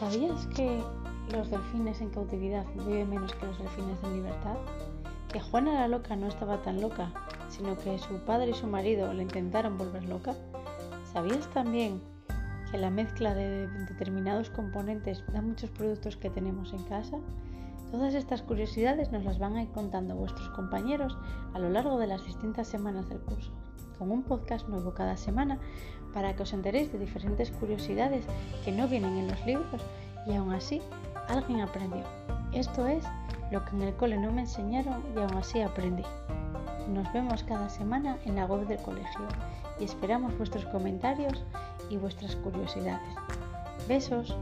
¿Sabías que los delfines en cautividad viven menos que los delfines en libertad? Que Juana la loca no estaba tan loca, sino que su padre y su marido le intentaron volver loca. ¿Sabías también que la mezcla de determinados componentes da muchos productos que tenemos en casa? Todas estas curiosidades nos las van a ir contando vuestros compañeros a lo largo de las distintas semanas del curso, con un podcast nuevo cada semana para que os enteréis de diferentes curiosidades que no vienen en los libros y aún así alguien aprendió. Esto es lo que en el cole no me enseñaron y aún así aprendí. Nos vemos cada semana en la web del colegio y esperamos vuestros comentarios y vuestras curiosidades. Besos.